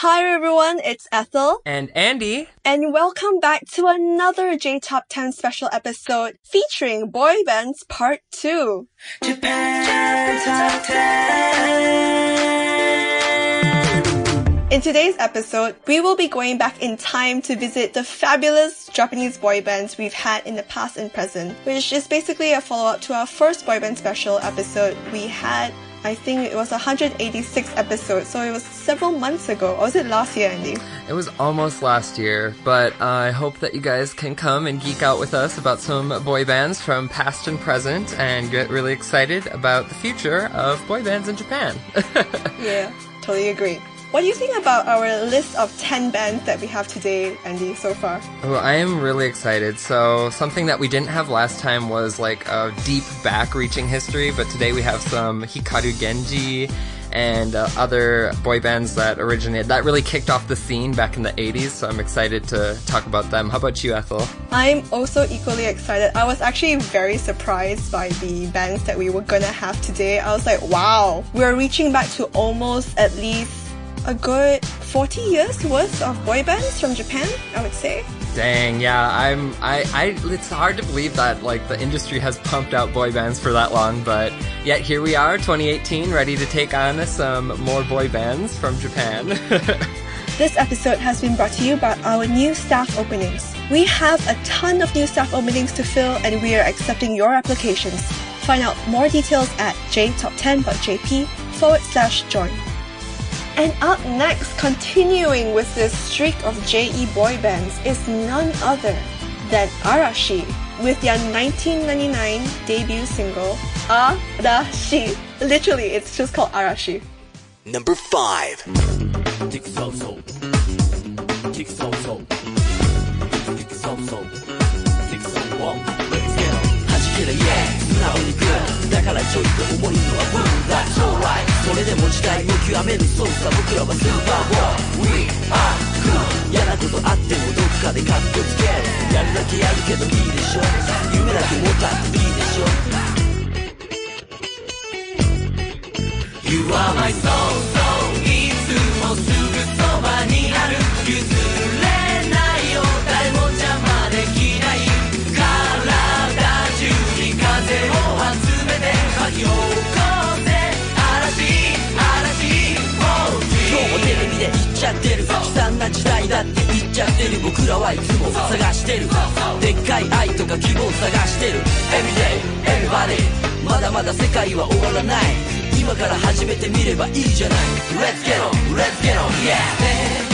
Hi everyone, it's Ethel. And Andy. And welcome back to another J Top 10 special episode featuring boy bands part 2. Japan Top 10. In today's episode, we will be going back in time to visit the fabulous Japanese boy bands we've had in the past and present, which is basically a follow-up to our first boy band special episode we had I think it was 186 episodes, so it was several months ago. Or was it last year, Andy? It was almost last year, but uh, I hope that you guys can come and geek out with us about some boy bands from past and present and get really excited about the future of boy bands in Japan. yeah, totally agree. What do you think about our list of 10 bands that we have today, Andy, so far? Oh, I am really excited. So, something that we didn't have last time was like a deep back reaching history, but today we have some Hikaru Genji and uh, other boy bands that originated, that really kicked off the scene back in the 80s. So, I'm excited to talk about them. How about you, Ethel? I'm also equally excited. I was actually very surprised by the bands that we were gonna have today. I was like, wow, we're reaching back to almost at least a good 40 years worth of boy bands from Japan, I would say. Dang, yeah, I'm I, I it's hard to believe that like the industry has pumped out boy bands for that long, but yet here we are, 2018, ready to take on some more boy bands from Japan. this episode has been brought to you by our new staff openings. We have a ton of new staff openings to fill and we are accepting your applications. Find out more details at jtop10.jp forward slash join. And up next, continuing with this streak of JE boy bands, is none other than Arashi with their 1999 debut single, Arashi. Literally, it's just called Arashi. Number 5. Yeah. だからちょいと重いのはブルーだ s alright それでも時代を極めるそうさ僕らはスーパーボーイ We are cool 嫌なことあってもどっかでカッコつけるやるだけやるけどいいでしょ夢だけ持ったっていいでしょ You are my soul, soul いつもすぐそばにある譲れないよ誰も邪魔できない体中に風を集めて巻き僕らはいつも探してる。でっかい愛とか希望探してる。Everyday everybody まだまだ世界は終わらない。今から始めてみればいいじゃない。Let's get on, let's get on, yeah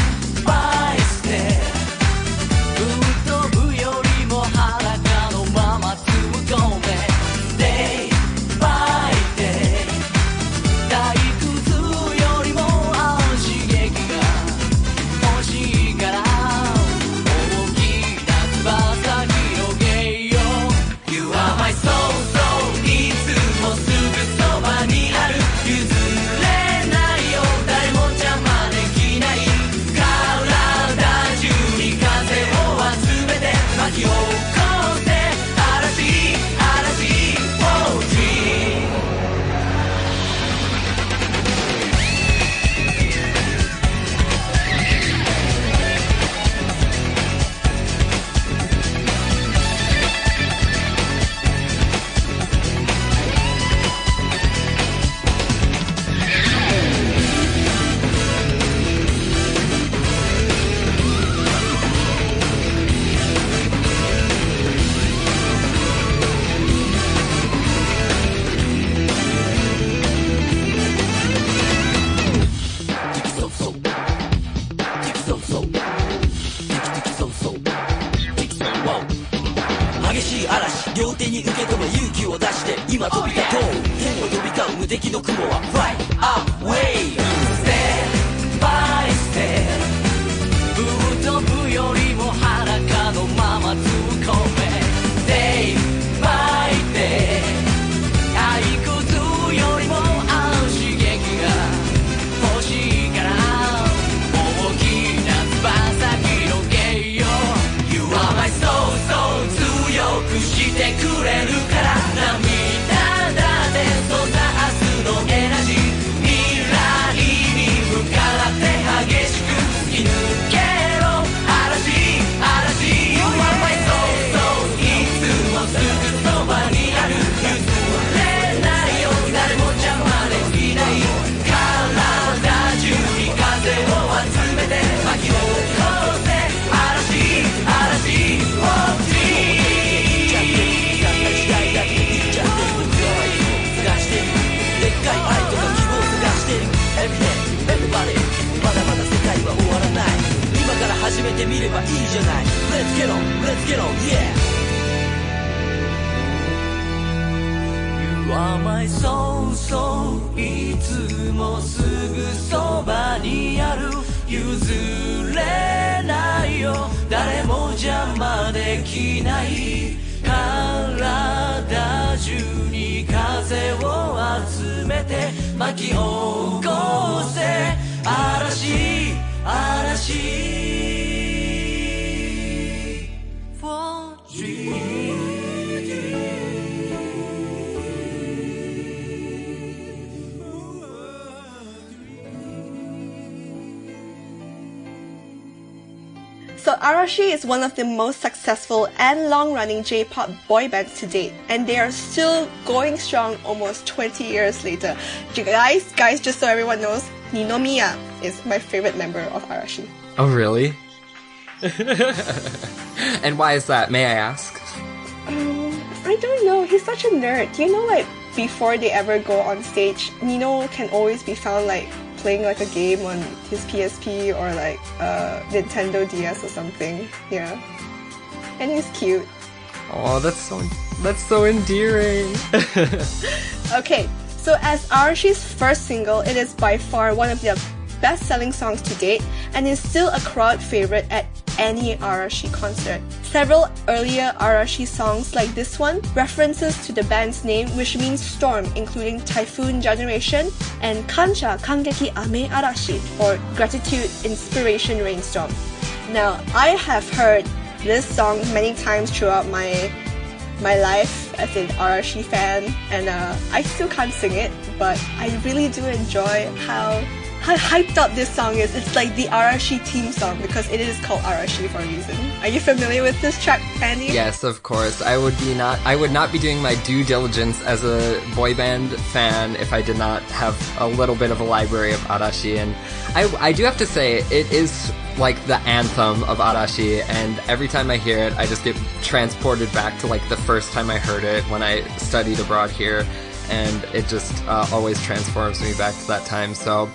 ればいいじゃない。Let's get on Let's get on Yeah. You are my soul, soul いつもすぐそばにある。譲れないよ。誰も邪魔できない。体中に風を集めて。巻き起こせ。嵐嵐。So Arashi is one of the most successful and long-running J-pop boy bands to date, and they are still going strong almost 20 years later. Guys, guys, just so everyone knows, Ninomiya is my favorite member of Arashi. Oh, really? and why is that? May I ask? Um, I don't know. He's such a nerd. You know, like before they ever go on stage, Nino can always be found like playing like a game on his PSP or like uh, Nintendo DS or something. Yeah, and he's cute. Oh, that's so that's so endearing. Okay, so as Arashi's first single, it is by far one of their best-selling songs to date, and is still a crowd favorite at any Arashi concert. Several earlier Arashi songs like this one references to the band's name which means storm including Typhoon Generation and Kansha Kangeki Ame Arashi or Gratitude Inspiration Rainstorm. Now, I have heard this song many times throughout my my life as an Arashi fan, and uh, I still can't sing it, but I really do enjoy how how hyped up this song is. It's like the Arashi theme song because it is called Arashi for a reason. Are you familiar with this track, Andy? yes, of course. I would be not. I would not be doing my due diligence as a boy band fan if I did not have a little bit of a library of Arashi. And I, I do have to say, it is like the anthem of Arashi. And every time I hear it, I just get transported back to like the first time I heard it when I studied abroad here, and it just uh, always transforms me back to that time. So.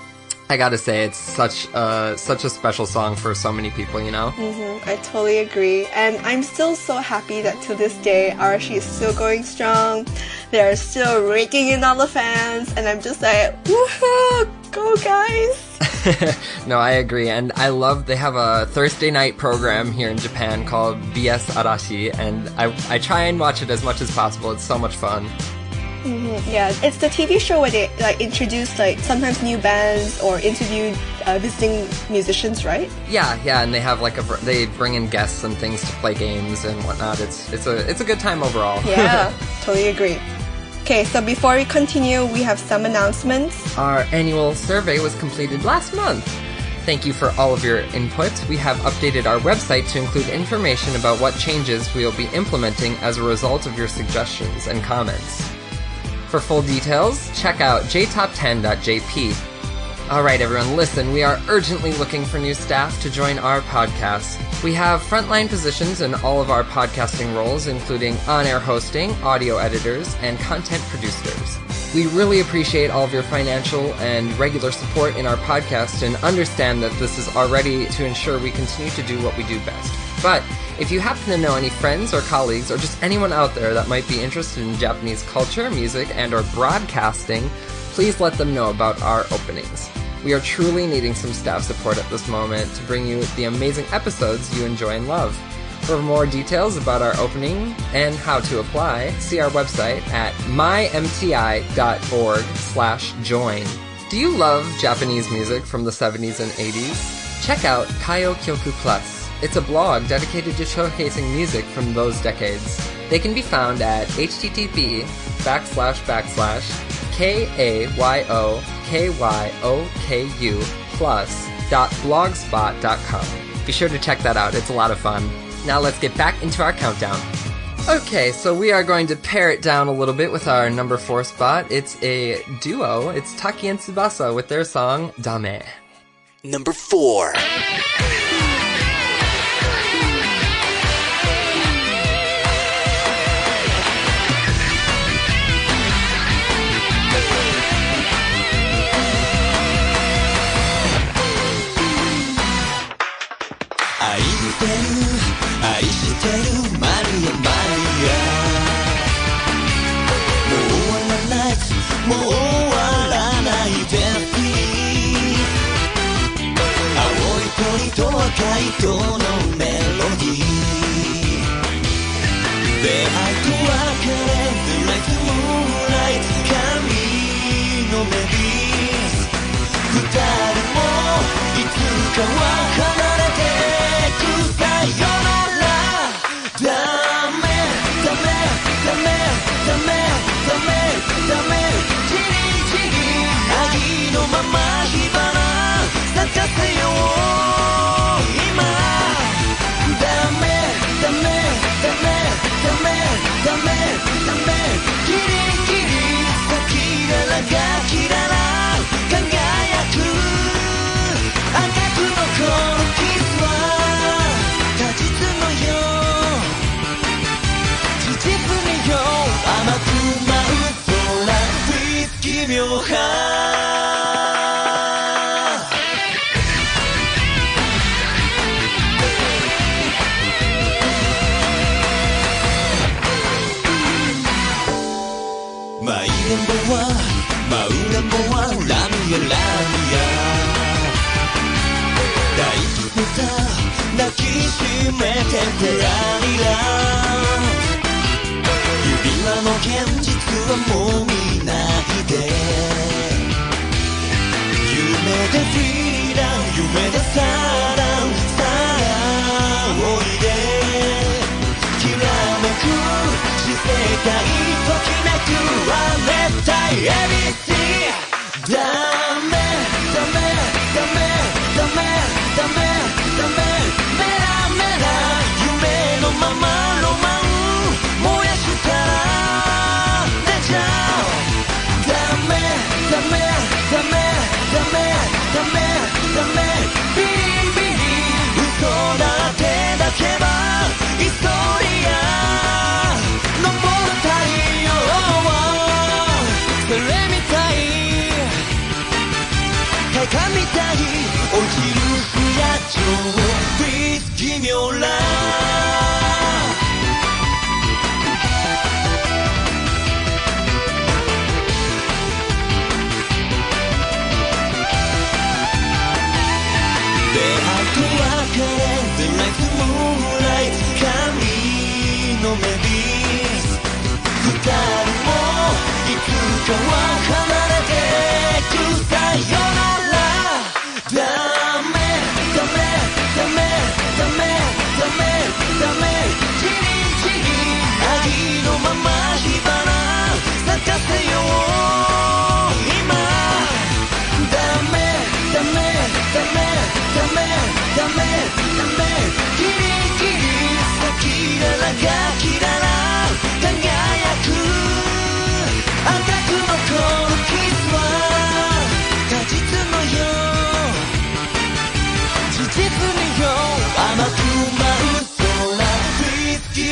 I gotta say, it's such a such a special song for so many people, you know. Mm-hmm, I totally agree. And I'm still so happy that to this day, Arashi is still going strong. They're still raking in all the fans, and I'm just like, woohoo, go guys! no, I agree, and I love they have a Thursday night program here in Japan called BS Arashi, and I I try and watch it as much as possible. It's so much fun. Yeah, it's the TV show where they like introduce like sometimes new bands or interview uh, visiting musicians, right? Yeah, yeah, and they have like a they bring in guests and things to play games and whatnot. It's it's a it's a good time overall. Yeah, totally agree. Okay, so before we continue, we have some announcements. Our annual survey was completed last month. Thank you for all of your input. We have updated our website to include information about what changes we will be implementing as a result of your suggestions and comments. For full details, check out jtop10.jp. Alright, everyone, listen, we are urgently looking for new staff to join our podcast. We have frontline positions in all of our podcasting roles, including on air hosting, audio editors, and content producers. We really appreciate all of your financial and regular support in our podcast and understand that this is already to ensure we continue to do what we do best. But if you happen to know any friends or colleagues or just anyone out there that might be interested in Japanese culture, music, and or broadcasting, please let them know about our openings. We are truly needing some staff support at this moment to bring you the amazing episodes you enjoy and love. For more details about our opening and how to apply, see our website at mymti.org slash join. Do you love Japanese music from the 70s and 80s? Check out Kayo Kyoku Plus. It's a blog dedicated to showcasing music from those decades. They can be found at http backslash backslash k-a-y-o-k-y-o-k-u plus dot blogspot dot com. Be sure to check that out. It's a lot of fun. Now let's get back into our countdown. Okay, so we are going to pare it down a little bit with our number four spot. It's a duo. It's Taki and Tsubasa with their song Dame. Number four. るマリアマリアもう終わらないもう終わらないデスティ青い鳥と赤い鳥のメロディー出会いと別れ The light moonlight 髪のメリース二人もいつかは離れてく妙派マイレンボはマウレンボはラミアラミア抱きしめた抱きしめてプラリラ。指輪の現実はもう見て。夢でフリーラン夢でサーランさあおいで。きらめく死世界ときめくは熱帯エビ。離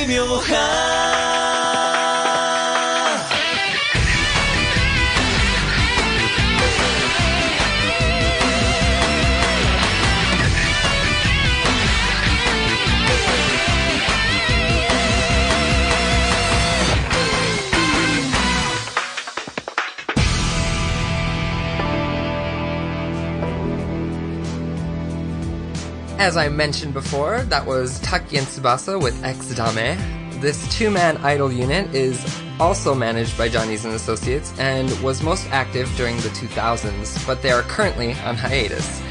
Meu honrar. As I mentioned before, that was Taki and Tsubasa with X Dame. This two-man idol unit is also managed by Johnny's and Associates and was most active during the 2000s, but they are currently on hiatus.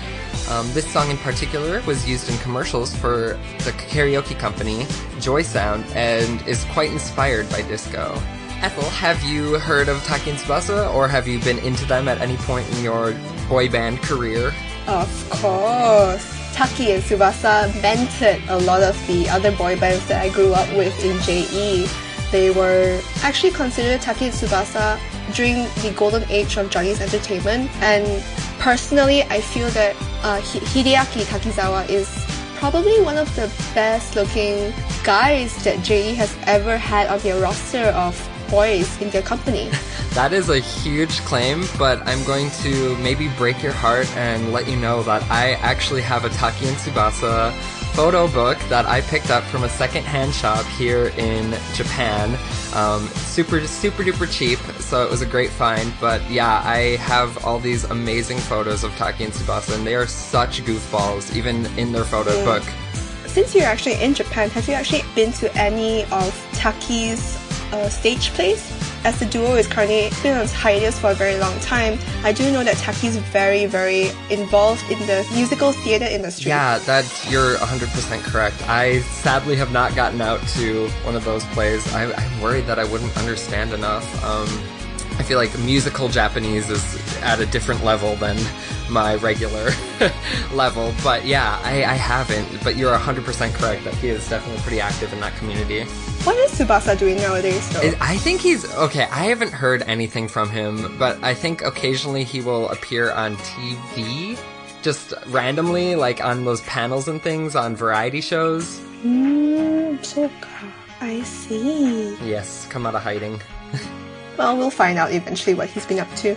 Um, this song in particular was used in commercials for the karaoke company Joy Sound and is quite inspired by disco. Ethel, have you heard of Taki and Tsubasa or have you been into them at any point in your boy band career? Of course. Taki and Tsubasa mentored a lot of the other boy bands that I grew up with in JE. They were actually considered Taki and Tsubasa during the golden age of Johnny's Entertainment. And personally, I feel that uh, Hideaki Takizawa is probably one of the best looking guys that JE has ever had on their roster of boys in their company. That is a huge claim, but I'm going to maybe break your heart and let you know that I actually have a Taki and Tsubasa photo book that I picked up from a secondhand shop here in Japan. Um, super, super duper cheap, so it was a great find. But yeah, I have all these amazing photos of Taki and Tsubasa, and they are such goofballs, even in their photo Mm. book. Since you're actually in Japan, have you actually been to any of Taki's uh, stage plays? As the duo is currently been on hiatus for a very long time, I do know that Taki is very, very involved in the musical theater industry. Yeah, that's you're 100% correct. I sadly have not gotten out to one of those plays. I, I'm worried that I wouldn't understand enough. Um, I feel like musical Japanese is at a different level than my regular level. But yeah, I, I haven't. But you're 100% correct that he is definitely pretty active in that community. What is Tsubasa doing nowadays, though? It- I think he's okay. I haven't heard anything from him, but I think occasionally he will appear on TV, just randomly, like on those panels and things on variety shows. Mm, so I see. Yes, come out of hiding. Well, we'll find out eventually what he's been up to.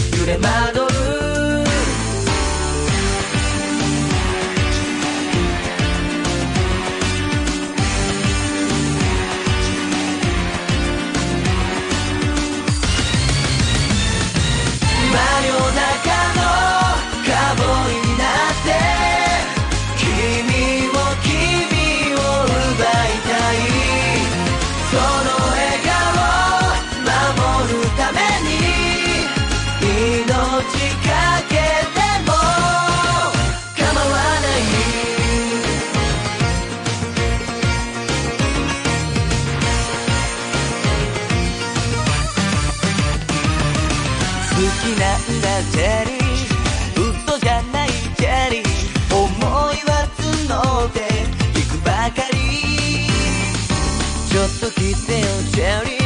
揺れ惑う真きなんだチェリー。嘘じゃないチェリー。思いは募っていくばかり。ちょっと来てよチェリー。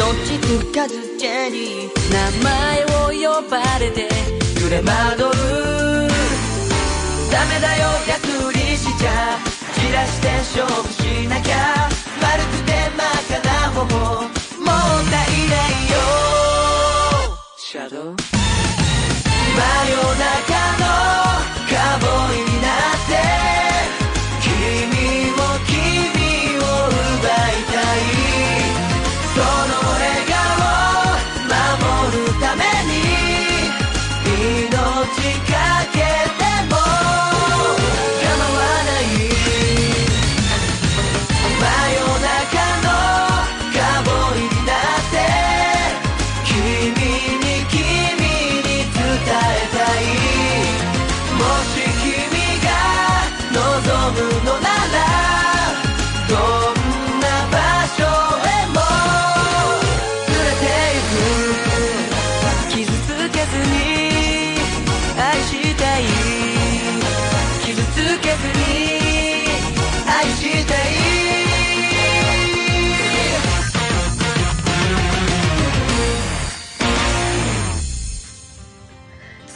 どっちつかずチェリー名前を呼ばれて揺れ惑うダメだよ逆にしちゃ。散らして勝負しなきゃ。丸くて真っ赤な頬もうないない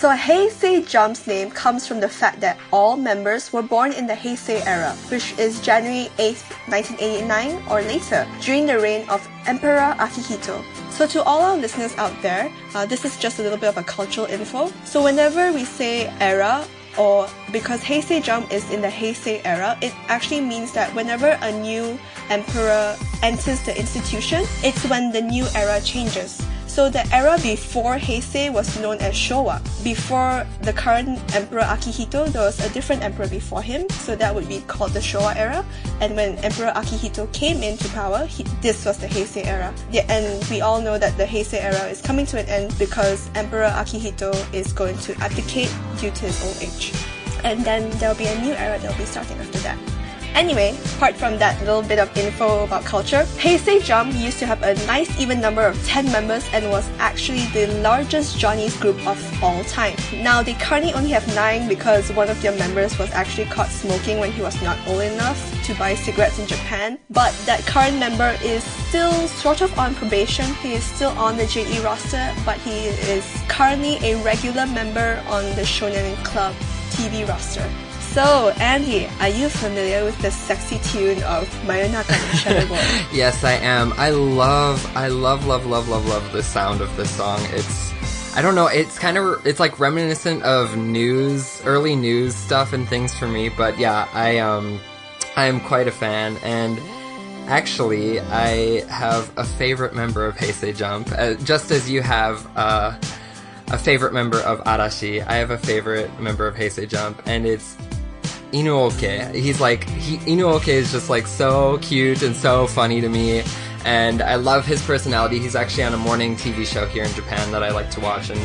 So Heisei Jump's name comes from the fact that all members were born in the Heisei era, which is January 8th, 1989 or later, during the reign of Emperor Akihito. So to all our listeners out there, uh, this is just a little bit of a cultural info. So whenever we say era or because Heisei Jump is in the Heisei era, it actually means that whenever a new emperor enters the institution, it's when the new era changes. So the era before Heisei was known as Showa. Before the current emperor Akihito, there was a different emperor before him, so that would be called the Showa era. And when Emperor Akihito came into power, he, this was the Heisei era. Yeah, and we all know that the Heisei era is coming to an end because Emperor Akihito is going to abdicate due to his old age. And then there'll be a new era that'll be starting after that. Anyway, apart from that little bit of info about culture, Heisei Jump used to have a nice even number of 10 members and was actually the largest Johnny's group of all time. Now, they currently only have 9 because one of their members was actually caught smoking when he was not old enough to buy cigarettes in Japan. But that current member is still sort of on probation. He is still on the JE roster, but he is currently a regular member on the Shonen Club TV roster. So, Andy, are you familiar with the sexy tune of Mayonaka Shadow Boy? Yes, I am. I love, I love, love, love, love, love the sound of this song. It's, I don't know, it's kind of, it's like reminiscent of news, early news stuff and things for me. But yeah, I um, I am quite a fan, and actually, I have a favorite member of Heisei Jump, uh, just as you have uh, a favorite member of Arashi. I have a favorite member of Heisei Jump, and it's Inoo Kei. He's like he, Inoo Kei is just like so cute and so funny to me, and I love his personality. He's actually on a morning TV show here in Japan that I like to watch, and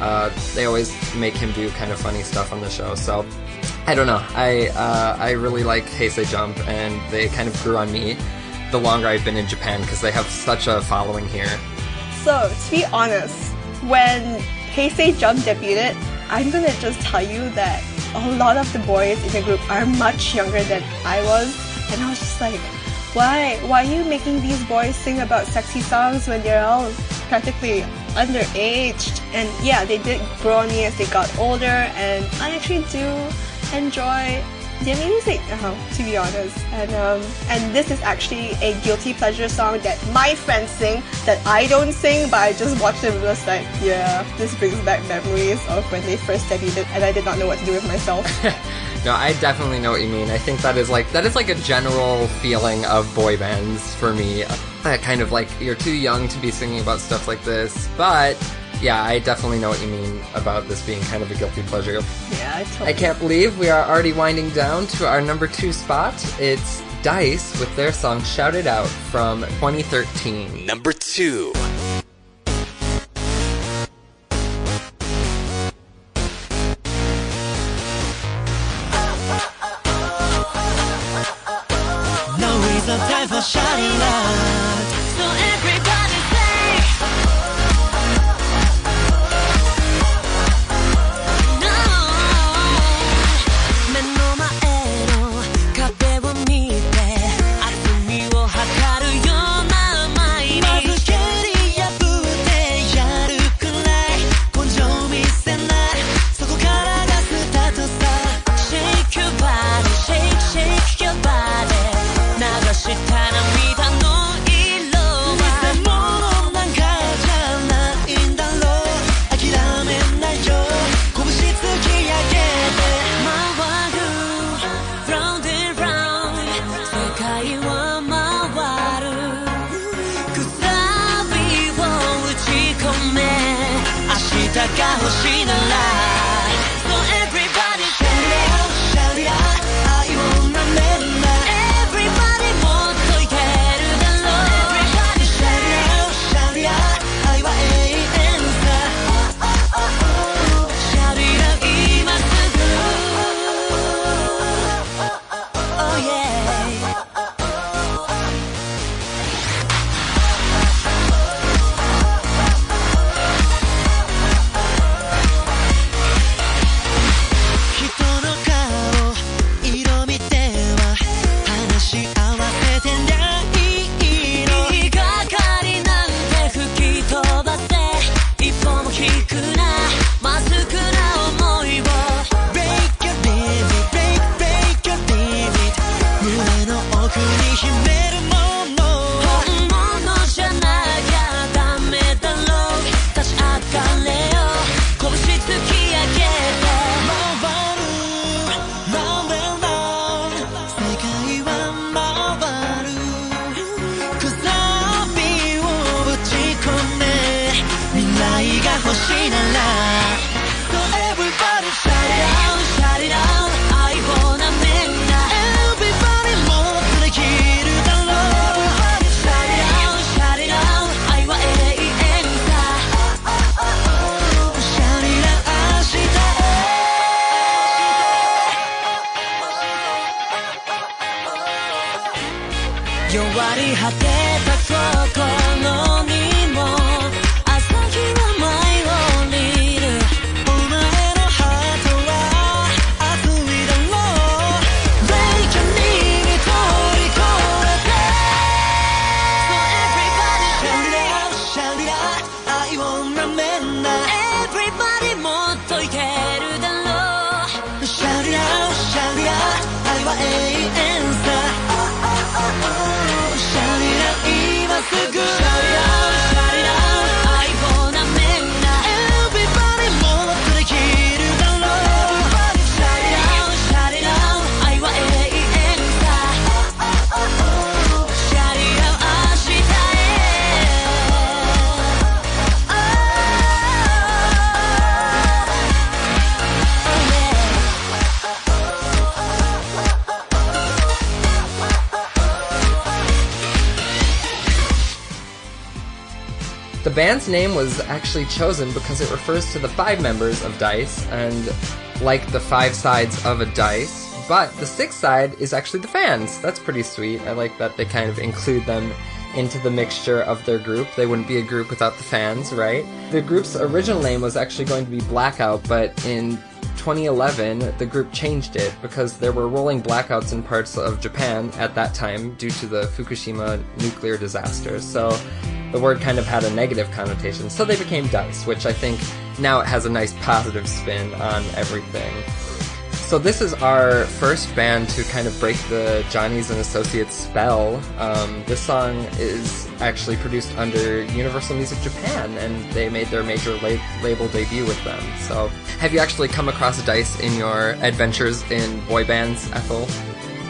uh, they always make him do kind of funny stuff on the show. So I don't know. I uh, I really like Heisei Jump, and they kind of grew on me the longer I've been in Japan because they have such a following here. So, to be honest, when Heisei Jump debuted, I'm gonna just tell you that a lot of the boys in the group are much younger than I was, and I was just like, why? Why are you making these boys sing about sexy songs when they're all practically underaged? And yeah, they did grow on me as they got older, and I actually do enjoy their music now, to be honest. And um, and this is actually a guilty pleasure song that my friends sing that I don't sing, but I just watch them and just like, yeah, this brings back memories of when they first debuted, and I did not know what to do with myself. No, I definitely know what you mean. I think that is like that is like a general feeling of boy bands for me. That kind of like you're too young to be singing about stuff like this, but yeah, I definitely know what you mean about this being kind of a guilty pleasure. yeah, I totally. I can't believe we are already winding down to our number two spot. It's Da-iCE with their song Shout It Out from 2013. Number two. 明日が欲しいなら Name was actually chosen because it refers to the five members of Da-iCE and like the five sides of a dice. But the sixth side is actually the fans. That's pretty sweet. I like that they kind of include them into the mixture of their group. They wouldn't be a group without the fans, right? The group's original name was actually going to be Blackout, but in 2011, the group changed it because there were rolling blackouts in parts of Japan at that time due to the Fukushima nuclear disaster. So the word kind of had a negative connotation. So they became Da-iCE, which I think now it has a nice positive spin on everything. So this is our first band to kind of break the Johnny's and Associates spell. Um, this song is actually produced under Universal Music Japan, and they made their major la- label debut with them. So, have you actually come across Da-iCE in your adventures in boy bands, Ethel?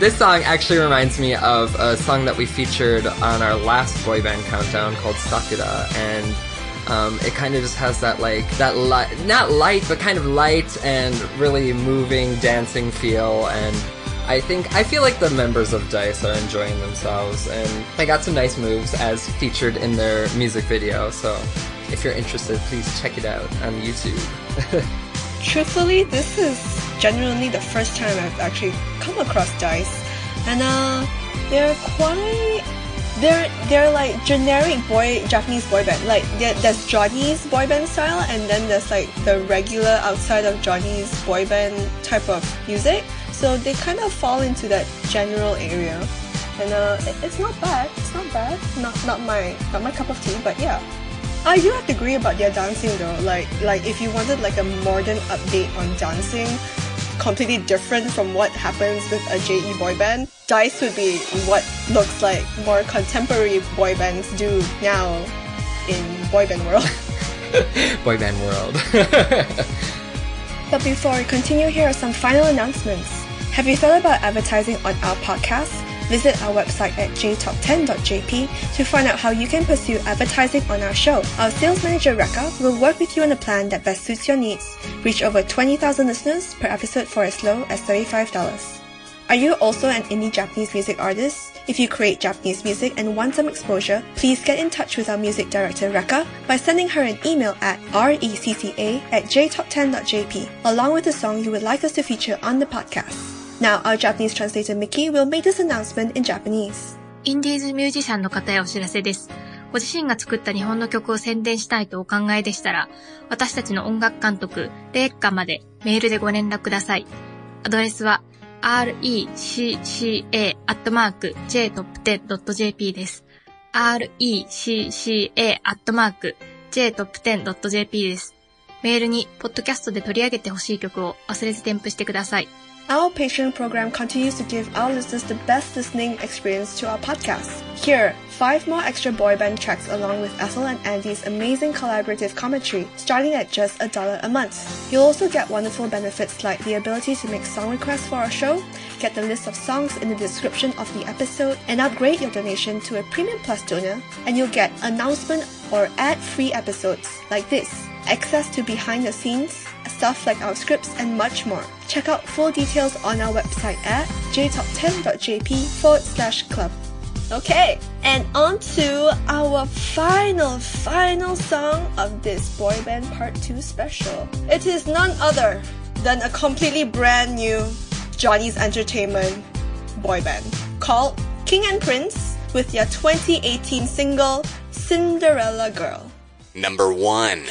This song actually reminds me of a song that we featured on our last boy band countdown called Sakura, and um, it kind of just has that like that light, not light, but kind of light and really moving, dancing feel. And I think I feel like the members of Da-iCE are enjoying themselves, and they got some nice moves as featured in their music video. So if you're interested, please check it out on YouTube. Truthfully, this is genuinely the first time I've actually come across Da-iCE, and uh, they're quite. They're they're like generic boy Japanese boy band. Like there, there's Johnny's boy band style, and then there's like the regular outside of Johnny's boy band type of music. So they kind of fall into that general area, and uh, it- it's not bad. It's not bad. Not not my not my cup of tea, but yeah. I do have to agree about their dancing though. Like like if you wanted like a modern update on dancing, completely different from what happens with a JE boy band, Da-iCE would be what looks like more contemporary boy bands do now in boy band world. boy band world. But before we continue, here are some final announcements. Have you thought about advertising on our podcast? Visit our website at jtop10.jp to find out how you can pursue advertising on our show. Our sales manager Rekka will work with you on a plan that best suits your needs. Reach over 20,000 listeners per episode for as low as $35. Are you also an indie Japanese music artist? If you create Japanese music and want some exposure, please get in touch with our music director Rekka by sending her an email at recca at jtop10.jp along with the song you would like us to feature on the podcast. Now, our Japanese translator Mickey will make this announcement in Japanese. インディーズミュージシャンの方へお知らせです。ご自身が作った日本の曲を宣伝したいとお考えでしたら、私たちの音楽監督、レイカまでメールでご連絡ください。アドレスは recca.jtop10.jp です。recca.jtop10.jp です。メールに、ポッドキャストで取り上げてほしい曲を忘れず添付してください。Our Patreon program continues to give our listeners the best listening experience to our podcast. Here, five more extra boy band tracks along with Ethel and Andy's amazing collaborative commentary, starting at just a dollar a month. You'll also get wonderful benefits like the ability to make song requests for our show, get the list of songs in the description of the episode, and upgrade your donation to a Premium Plus donor, and you'll get announcement or ad-free episodes like this access to behind the scenes, stuff like our scripts and much more. Check out full details on our website at jtop10.jp forward slash club. Okay, and on to our final, final song of this boy band part 2 special. It is none other than a completely brand new Johnny's Entertainment boy band called King and Prince with their 2018 single Cinderella Girl number one.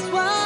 just one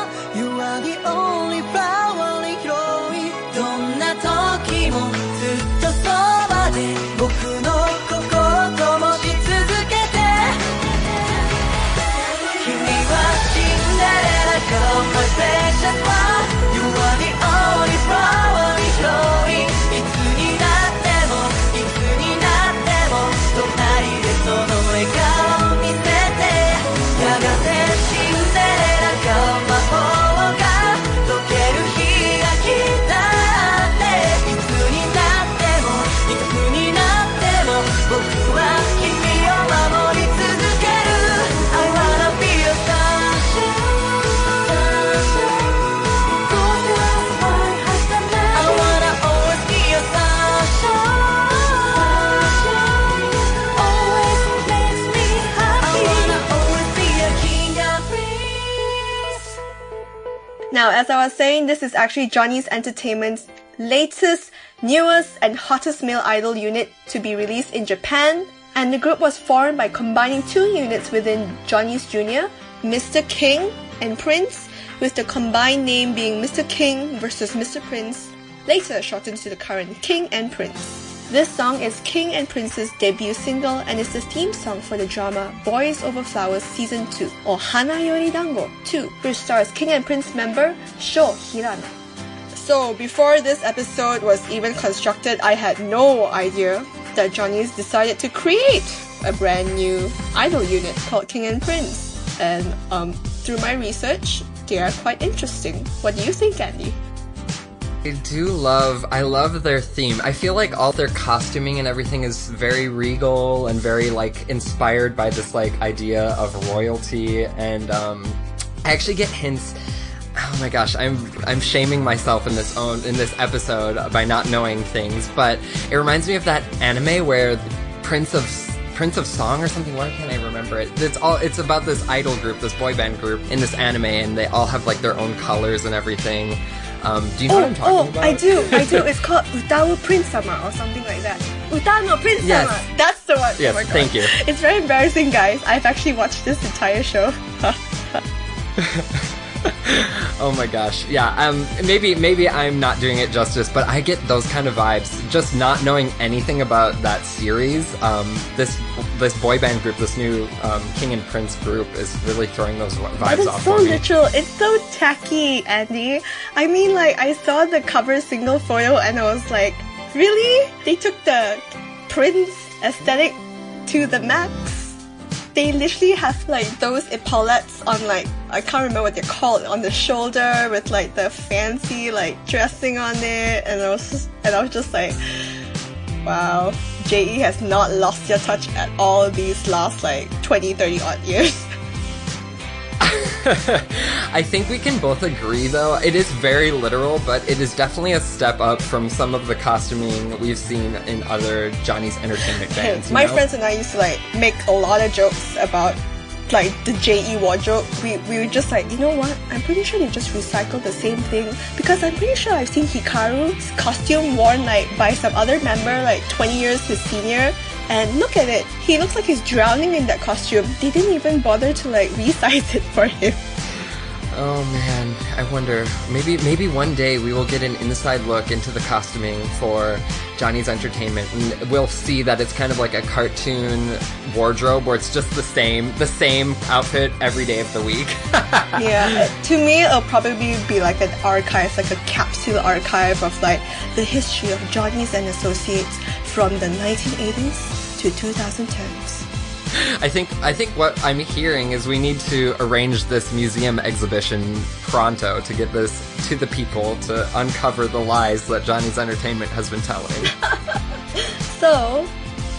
Now, as I was saying, this is actually Johnny's Entertainment's latest, newest, and hottest male idol unit to be released in Japan. And the group was formed by combining two units within Johnny's Jr., Mr. King and Prince, with the combined name being Mr. King versus Mr. Prince, later shortened to the current King and Prince. This song is King and Prince's debut single and is the theme song for the drama Boys Over Flowers Season 2 or Hana Yori Dango 2, which stars King and Prince member Sho Hirano. So, before this episode was even constructed, I had no idea that Johnny's decided to create a brand new idol unit called King and Prince. And um, through my research, they are quite interesting. What do you think, Andy? I do love I love their theme. I feel like all their costuming and everything is very regal and very like inspired by this like idea of royalty and um I actually get hints Oh my gosh, I'm I'm shaming myself in this own in this episode by not knowing things, but it reminds me of that anime where Prince of Prince of Song or something. Why can't I remember it? It's all it's about this idol group, this boy band group in this anime, and they all have like their own colors and everything. Um, do you know what Oh, I'm talking oh, about? I do, I do. It's called Utawa Prince Sama or something like that. Utano Prince Yes. Sama. That's the one. Yes, oh my God. thank you. It's very embarrassing, guys. I've actually watched this entire show. Oh my gosh, yeah. Um, maybe maybe I'm not doing it justice, but I get those kind of vibes. Just not knowing anything about that series. Um, this this boy band group, this new um, King and Prince group, is really throwing those vibes But it's off so literal. It's so tacky, Andy. I mean, like, I saw the cover single photo and I was like, really? They took the Prince aesthetic to the max? They literally have like those epaulettes on like I can't remember what they're called on the shoulder with like the fancy like dressing on it and I was just, and I was just like wow JE has not lost their touch at all these last like 20 30 odd years I think we can both agree, though, it is very literal, but it is definitely a step up from some of the costuming we've seen in other Johnny's Entertainment bands. My know? friends and I used to like make a lot of jokes about like the JE wardrobe. We we were just like, you know what? I'm pretty sure they just recycled the same thing because I'm pretty sure I've seen Hikaru's costume worn like by some other member like 20 years his senior. And look at it. He looks like he's drowning in that costume. They didn't even bother to like resize it for him. Oh man, I wonder. Maybe maybe one day we will get an inside look into the costuming for Johnny's Entertainment, and we'll see that it's kind of like a cartoon wardrobe where it's just the same the same outfit every day of the week. yeah, to me, it'll probably be like an archive, like a capsule archive of like the history of Johnny's and Associates from the 1980s to 2010s. I think I think what I'm hearing is we need to arrange this museum exhibition pronto to get this to the people to uncover the lies that Johnny's Entertainment has been telling. So,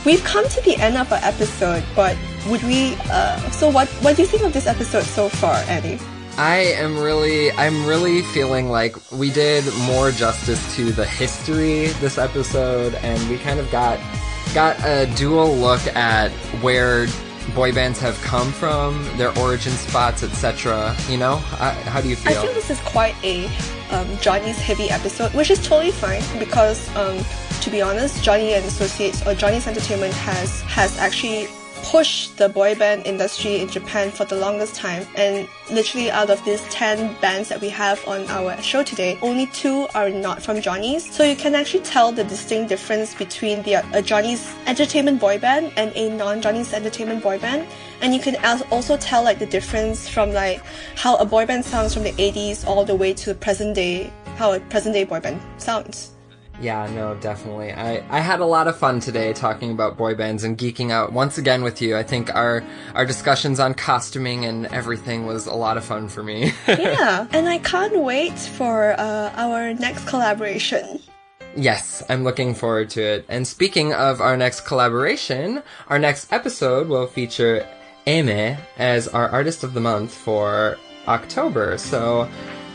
we've come to the end of our episode, but would we? Uh, so, what what do you think of this episode so far, Eddie? I am really, I'm really feeling like we did more justice to the history this episode, and we kind of got got a dual look at where boy bands have come from, their origin spots, etc. You know, I, how do you feel? I feel? feel this is quite a um, Johnny's heavy episode, which is totally fine because, um, to be honest, Johnny and Associates or Johnny's Entertainment has has actually pushed the boy band industry in Japan for the longest time. And literally, out of these ten bands that we have on our show today, only two are not from Johnny's. So you can actually tell the distinct difference between the a Johnny's Entertainment boy band and a non-Johnny's Entertainment boy band and you can also tell like the difference from like how a boy band sounds from the 80s all the way to the present day how a present day boy band sounds Yeah, no, definitely. I, I had a lot of fun today talking about boy bands and geeking out once again with you. I think our our discussions on costuming and everything was a lot of fun for me. yeah and i can't wait for uh, our next collaboration Yes, I'm looking forward to it. And speaking of our next collaboration, our next episode will feature Aimer as our artist of the month for October. So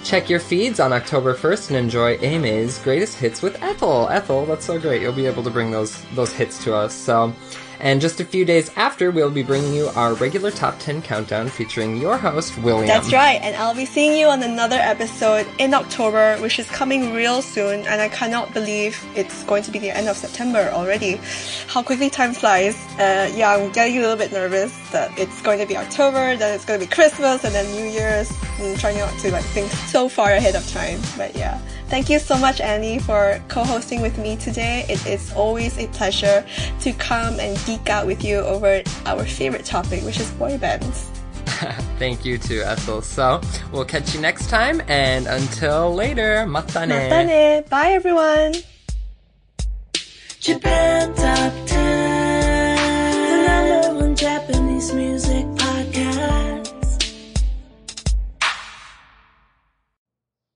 check your feeds on October 1st and enjoy Aimer's greatest hits with Ethel. Ethel, that's so great. You'll be able to bring those those hits to us. So and just a few days after, we'll be bringing you our regular top 10 countdown featuring your host, William. that's right and i'll be seeing you on another episode in october which is coming real soon and i cannot believe it's going to be the end of september already how quickly time flies uh, yeah i'm getting a little bit nervous that it's going to be october then it's going to be christmas and then new year's and trying not to like think so far ahead of time but yeah Thank you so much, Annie, for co-hosting with me today. It is always a pleasure to come and geek out with you over our favorite topic, which is boy bands. Thank you to Ethel. So we'll catch you next time, and until later, matane. Matane. Bye, everyone. Japan Top 10, the number one Japanese music